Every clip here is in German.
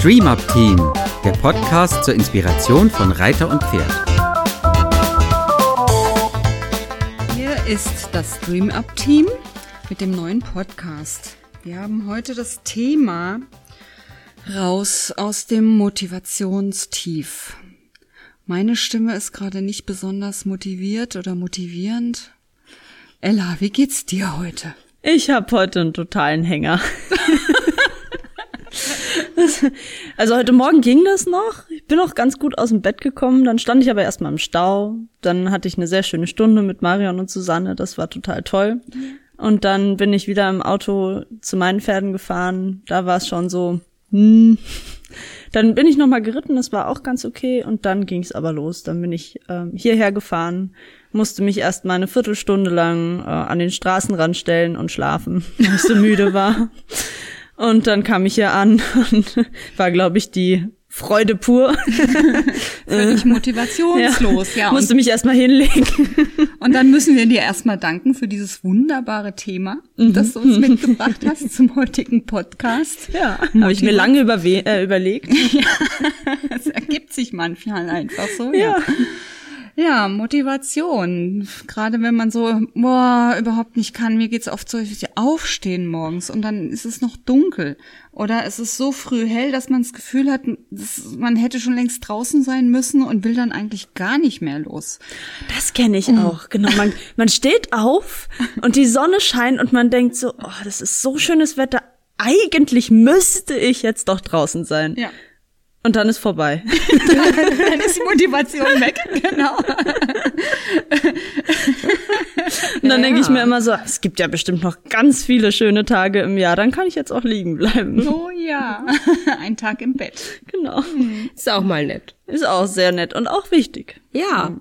Stream Up Team, der Podcast zur Inspiration von Reiter und Pferd. Hier ist das Stream Up Team mit dem neuen Podcast. Wir haben heute das Thema raus aus dem Motivationstief. Meine Stimme ist gerade nicht besonders motiviert oder motivierend. Ella, wie geht's dir heute? Ich habe heute einen totalen Hänger. also heute Morgen ging das noch. Ich bin auch ganz gut aus dem Bett gekommen. Dann stand ich aber erstmal im Stau. Dann hatte ich eine sehr schöne Stunde mit Marion und Susanne. Das war total toll. Und dann bin ich wieder im Auto zu meinen Pferden gefahren. Da war es schon so, hm. Dann bin ich noch mal geritten, das war auch ganz okay. Und dann ging es aber los. Dann bin ich ähm, hierher gefahren, musste mich erst mal eine Viertelstunde lang äh, an den Straßenrand stellen und schlafen, weil ich so müde war. Und dann kam ich hier an und war, glaube ich, die Freude pur. Völlig motivationslos, ja. ja musste mich erstmal hinlegen. Und dann müssen wir dir erstmal danken für dieses wunderbare Thema, mhm. das du uns mitgebracht hast zum heutigen Podcast. Ja, habe ich mir lange äh, überlegt. ja, es ergibt sich manchmal einfach so, ja. ja. Ja, Motivation. Gerade wenn man so, boah, überhaupt nicht kann. Mir geht's oft so, ich aufstehen morgens und dann ist es noch dunkel. Oder es ist so früh hell, dass man das Gefühl hat, man hätte schon längst draußen sein müssen und will dann eigentlich gar nicht mehr los. Das kenne ich oh. auch, genau. Man, man steht auf und die Sonne scheint und man denkt so, oh, das ist so schönes Wetter. Eigentlich müsste ich jetzt doch draußen sein. Ja. Und dann ist vorbei. dann ist die Motivation weg, genau. Und dann ja, denke ich mir immer so, es gibt ja bestimmt noch ganz viele schöne Tage im Jahr, dann kann ich jetzt auch liegen bleiben. Oh ja, ein Tag im Bett. Genau. Mhm. Ist auch mal nett. Ist auch sehr nett und auch wichtig. Ja,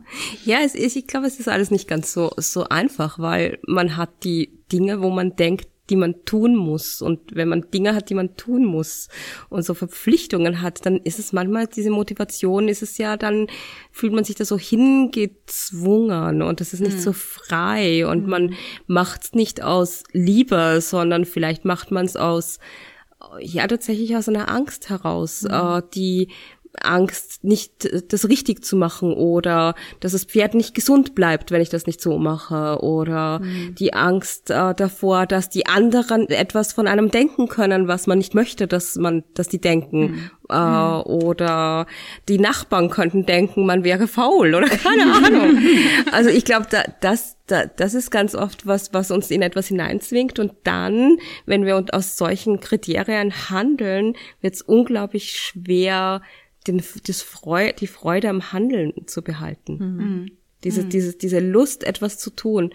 ja, es ist, ich glaube, es ist alles nicht ganz so so einfach, weil man hat die Dinge, wo man denkt, die man tun muss. Und wenn man Dinge hat, die man tun muss und so Verpflichtungen hat, dann ist es manchmal diese Motivation, ist es ja, dann fühlt man sich da so hingezwungen und das ist nicht mhm. so frei und mhm. man macht es nicht aus Liebe, sondern vielleicht macht man es aus ja tatsächlich aus einer Angst heraus, mhm. äh, die Angst, nicht das richtig zu machen oder dass das Pferd nicht gesund bleibt, wenn ich das nicht so mache oder mhm. die Angst äh, davor, dass die anderen etwas von einem denken können, was man nicht möchte, dass man, dass die denken mhm. äh, mhm. oder die Nachbarn könnten denken, man wäre faul oder keine Ahnung. Also ich glaube, da, das da, das ist ganz oft was, was uns in etwas hineinzwingt und dann, wenn wir uns aus solchen Kriterien handeln, wird es unglaublich schwer den, das Freu die Freude am Handeln zu behalten. Mhm. mhm. Diese, mhm. diese, diese Lust, etwas zu tun.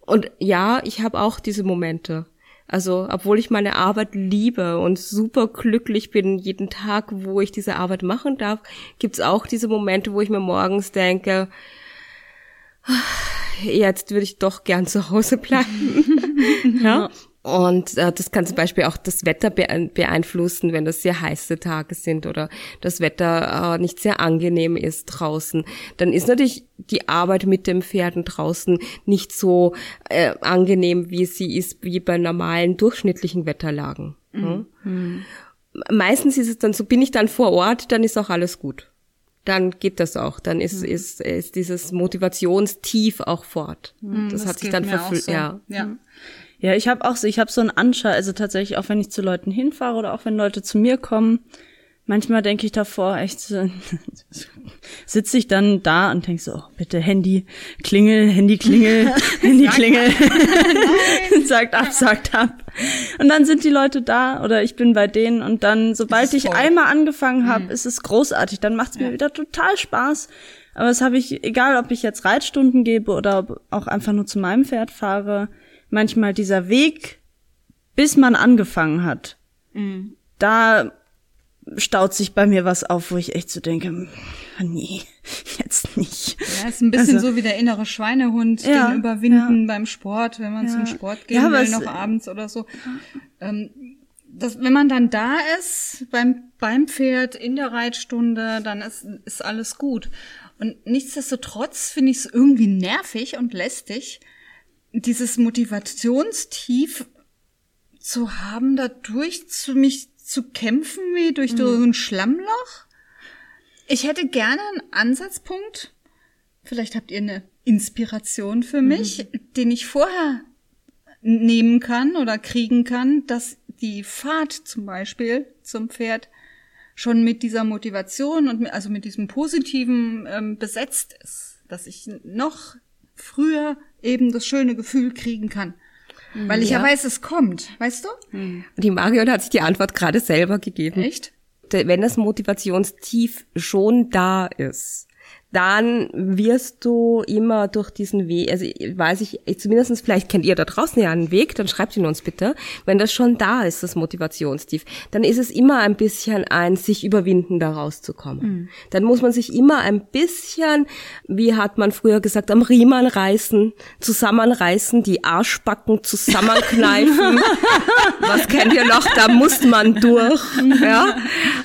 Und ja, ich habe auch diese Momente. Also, obwohl ich meine Arbeit liebe und super glücklich bin jeden Tag, wo ich diese Arbeit machen darf, gibt's auch diese Momente, wo ich mir morgens denke, ah, jetzt würde ich doch gern zu Hause bleiben. ja? Und äh, das kann zum Beispiel auch das Wetter beeinflussen, wenn das sehr heiße Tage sind oder das Wetter äh, nicht sehr angenehm ist draußen. Dann ist natürlich die Arbeit mit den Pferden draußen nicht so äh, angenehm, wie sie ist wie bei normalen durchschnittlichen Wetterlagen. Mhm. Mhm. Meistens ist es dann so, bin ich dann vor Ort, dann ist auch alles gut. Dann geht das auch. Dann ist, mhm. ist, ist dieses Motivationstief auch fort. Mhm, das, das, hat sich dann verfüllt. So. Ja. ja. Ja, ich habe auch so, ich habe so einen Anschau, also tatsächlich auch wenn ich zu Leuten hinfahre oder auch wenn Leute zu mir kommen, manchmal denke ich davor echt sitze ich dann da und denke so, oh, bitte Handy, Klingel, Handy, Klingel, Handy, Klingel, sagt ab, sagt ab. Und dann sind die Leute da oder ich bin bei denen und dann, sobald ich einmal angefangen habe, mhm. ist es großartig, dann macht es mir ja. wieder total Spaß. Aber das habe ich, egal ob ich jetzt Reitstunden gebe oder auch einfach nur zu meinem Pferd fahre, manchmal dieser Weg, bis man angefangen hat, mhm. da staut sich bei mir was auf, wo ich echt so denke, nee, jetzt nicht. Ja, ist ein bisschen also, so wie der innere Schweinehund, ja, den überwinden ja. beim Sport, wenn man ja. zum Sport gehen ja, will, noch abends oder so. Ähm, das, wenn man dann da ist, beim, beim Pferd, in der Reitstunde, dann ist, ist alles gut. Und nichtsdestotrotz finde ich es irgendwie nervig und lästig, dieses Motivationstief zu haben, dadurch zu mich zu kämpfen wie durch so ein Schlammloch. Ich hätte gerne einen Ansatzpunkt. Vielleicht habt ihr eine Inspiration für mich, den ich vorher nehmen kann oder kriegen kann, dass die Fahrt zum Beispiel zum Pferd schon mit dieser Motivation und mit, also mit diesem Positiven ähm, besetzt ist, dass ich noch früher eben das schöne Gefühl kriegen kann. Weil ich ja, Ja. weiß, es kommt, weißt du? Die Marion hat sich die Antwort gerade selber gegeben. Echt? wenn das Motivationstief schon da ist, dann wirst du immer durch diesen Weg, also weiß ich, zumindestens vielleicht kennt ihr da draußen ja einen Weg, dann schreibt ihn uns bitte. Wenn das schon da ist, das Motivationstief, dann ist es immer ein bisschen ein sich überwinden, da rauszukommen. Dann muss man sich immer ein bisschen, wie hat man früher gesagt, am Riemen reißen, zusammenreißen, die Arschbacken zusammenkneifen. Was kennt ihr noch? Da muss man durch. Ja,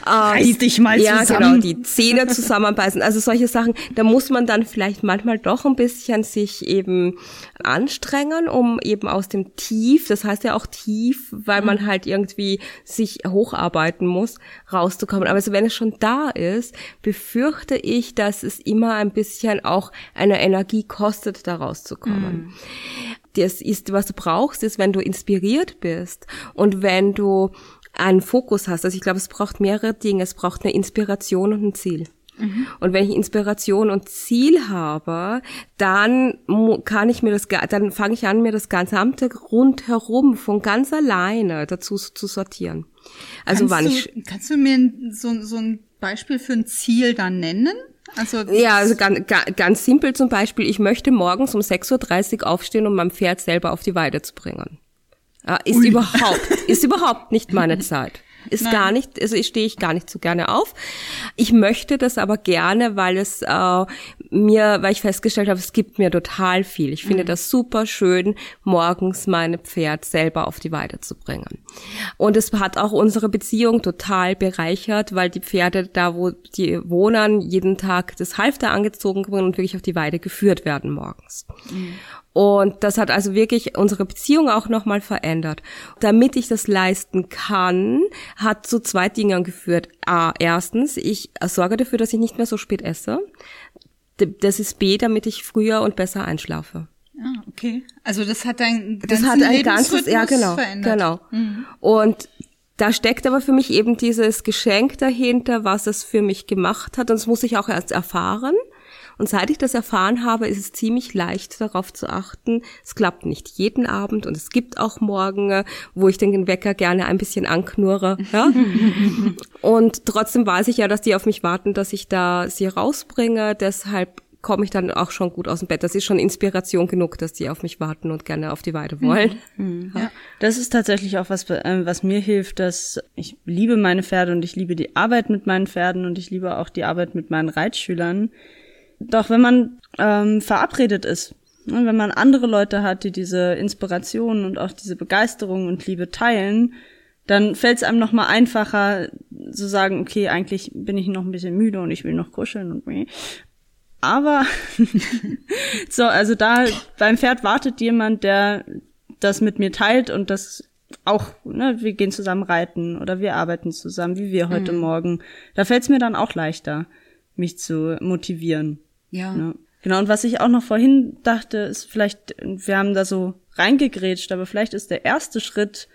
äh, Reiß dich mal ja, zusammen. genau, die Zähne zusammenbeißen. Also solche Sachen, da muss man dann vielleicht manchmal doch ein bisschen sich eben anstrengen, um eben aus dem Tief, das heißt ja auch tief, weil man halt irgendwie sich hocharbeiten muss, rauszukommen. Aber also wenn es schon da ist, befürchte ich, dass es immer ein bisschen auch eine Energie kostet, da rauszukommen das ist, was du brauchst, ist, wenn du inspiriert bist und wenn du einen Fokus hast. Also ich glaube, es braucht mehrere Dinge. Es braucht eine Inspiration und ein Ziel. Und wenn ich Inspiration und Ziel habe, dann kann ich mir das, dann fange ich an, mir das gesamte rundherum von ganz alleine dazu zu sortieren. Also kannst, wann ich du, kannst du mir so, so ein Beispiel für ein Ziel dann nennen? Also Ja, also ganz, ganz simpel zum Beispiel, ich möchte morgens um 6.30 Uhr aufstehen, um mein Pferd selber auf die Weide zu bringen. Ja, ist überhaupt, ist überhaupt nicht meine Zeit. Ist gar nicht, also ich stehe ich gar nicht so gerne auf. Ich möchte das aber gerne, weil es äh, mir, weil ich festgestellt habe, es gibt mir total viel. Ich finde das super schön, morgens meine Pferd selber auf die Weide zu bringen. Und es hat auch unsere Beziehung total bereichert, weil die Pferde da, wo die wohnen, jeden Tag das Halfter angezogen werden und wirklich auf die Weide geführt werden morgens. Und das hat also wirklich unsere Beziehung auch nochmal verändert. Damit ich das leisten kann, hat zu zwei Dingen geführt. A, erstens, ich sorge dafür, dass ich nicht mehr so spät esse. Das ist B, damit ich früher und besser einschlafe. Ah, okay. Also das hat dein Das hat ein ganzes, ja genau, verändert. genau. Mhm. Und da steckt aber für mich eben dieses Geschenk dahinter, was es für mich gemacht hat. Und das muss ich auch erst erfahren. Und seit ich das erfahren habe, ist es ziemlich leicht darauf zu achten. Es klappt nicht jeden Abend und es gibt auch Morgen, wo ich den Wecker gerne ein bisschen anknurre. Ja? und trotzdem weiß ich ja, dass die auf mich warten, dass ich da sie rausbringe. Deshalb komme ich dann auch schon gut aus dem Bett. Das ist schon Inspiration genug, dass die auf mich warten und gerne auf die Weide wollen. Ja. Das ist tatsächlich auch was, ähm, was mir hilft, dass ich liebe meine Pferde und ich liebe die Arbeit mit meinen Pferden und ich liebe auch die Arbeit mit meinen Reitschülern. Doch wenn man ähm, verabredet ist, ne, wenn man andere Leute hat, die diese Inspiration und auch diese Begeisterung und Liebe teilen, dann fällt es einem noch mal einfacher zu sagen, okay, eigentlich bin ich noch ein bisschen müde und ich will noch kuscheln und meh. Aber so, also da beim Pferd wartet jemand, der das mit mir teilt und das auch, ne, wir gehen zusammen reiten oder wir arbeiten zusammen, wie wir heute Morgen. Da fällt es mir dann auch leichter, mich zu motivieren. Ja. Ne? Genau, und was ich auch noch vorhin dachte, ist vielleicht, wir haben da so reingegrätscht, aber vielleicht ist der erste Schritt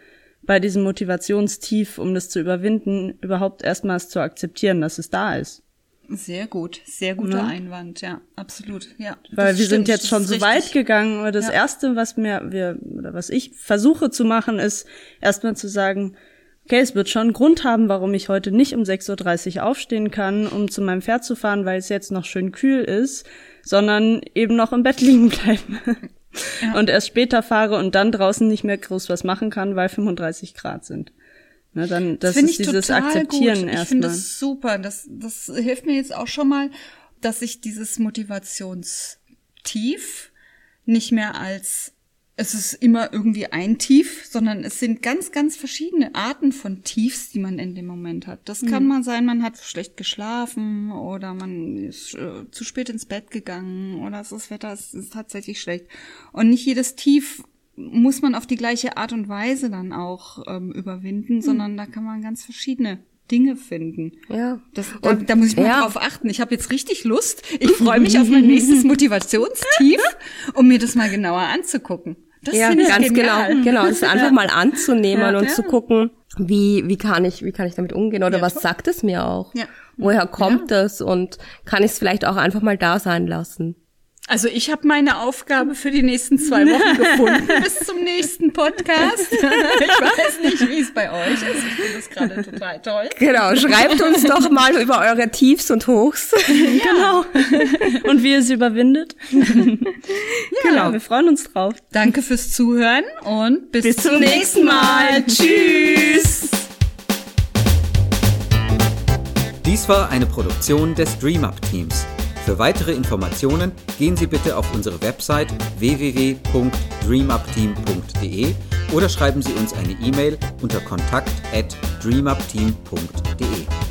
bei diesem Motivationstief, um das zu überwinden, überhaupt erstmals zu akzeptieren, dass es da ist. Sehr gut, sehr guter Ja. Einwand, ja, absolut, ja. Weil wir sind stimmt, jetzt das schon so richtig. weit gegangen. Aber das Ja. erste, was mir, wir, oder was ich versuche zu machen, ist erstmal zu sagen, okay, es wird schon einen Grund haben, warum ich heute nicht um 6.30 Uhr aufstehen kann, um zu meinem Pferd zu fahren, weil es jetzt noch schön kühl ist, sondern eben noch im Bett liegen bleiben. Und erst später fahre und dann draußen nicht mehr groß was machen kann, weil 35 Grad sind. Ne, dann, das Find ist dieses Akzeptieren gut. Ich finde erstmal. das super. Das, das hilft mir jetzt auch schon mal, dass ich dieses Motivationstief nicht mehr als es ist immer irgendwie ein Tief, sondern es sind ganz, ganz verschiedene Arten von Tiefs, die man in dem Moment hat. Das kann mal sein, man hat schlecht geschlafen oder man ist äh, zu spät ins Bett gegangen oder das Wetter ist, ist tatsächlich schlecht. Und nicht jedes Tief muss man auf die gleiche Art und Weise dann auch ähm, überwinden, Hm. sondern da kann man ganz verschiedene Dinge finden. Ja. Das, da, da muss ich mal ja. drauf achten. Ich habe jetzt richtig Lust. Ich freue mich auf mein nächstes Motivationstief, um mir das mal genauer anzugucken. Das ja, finde ich ganz genial. genau, genau. Es einfach mal anzunehmen Ja. und Ja. zu gucken, wie, wie kann ich, wie kann ich damit umgehen oder Ja, was sagt es mir auch? Ja. Woher kommt das und kann ich es vielleicht auch einfach mal da sein lassen? Also ich habe meine Aufgabe für die nächsten zwei Wochen gefunden bis zum nächsten Podcast. Ich weiß nicht, wie es bei euch ist. Ich finde das gerade total toll. Genau, schreibt uns doch mal über eure Tiefs und Hochs. Genau. Und wie ihr es überwindet. genau, wir freuen uns drauf. Danke fürs Zuhören und bis, Bis zum nächsten Mal. Tschüss. Dies war eine Produktion des DreamUp Teams. Für weitere Informationen gehen Sie bitte auf unsere Website www.dreamupteam.de oder schreiben Sie uns eine E-Mail unter kontakt@dreamupteam.de.